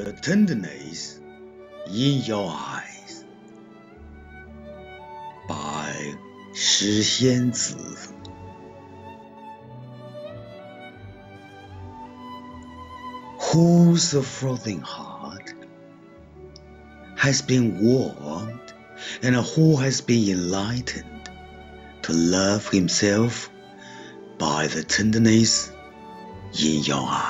the tenderness in your eyes by 石仙子 Whose frothing heart has been warmed and who has been enlightened to love himself by the tenderness in your eyes?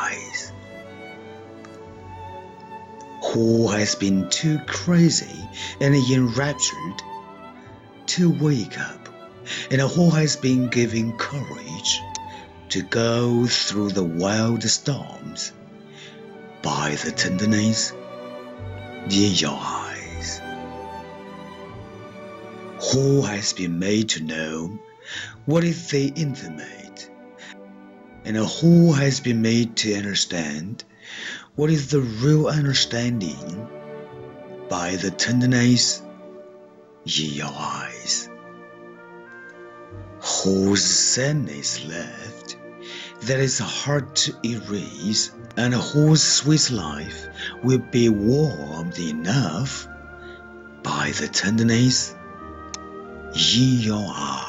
Who has been too crazy and enraptured to wake up, and who has been given courage to go through the wild storms? by the tenderness in your eyes. Who has been made to know what is the intimate, and who has been made to understand what is the real understanding by the tenderness in your eyes. Whose sadness left that is hard to erase and whose sweet life will be warmed enough by the tenderness in your eyes.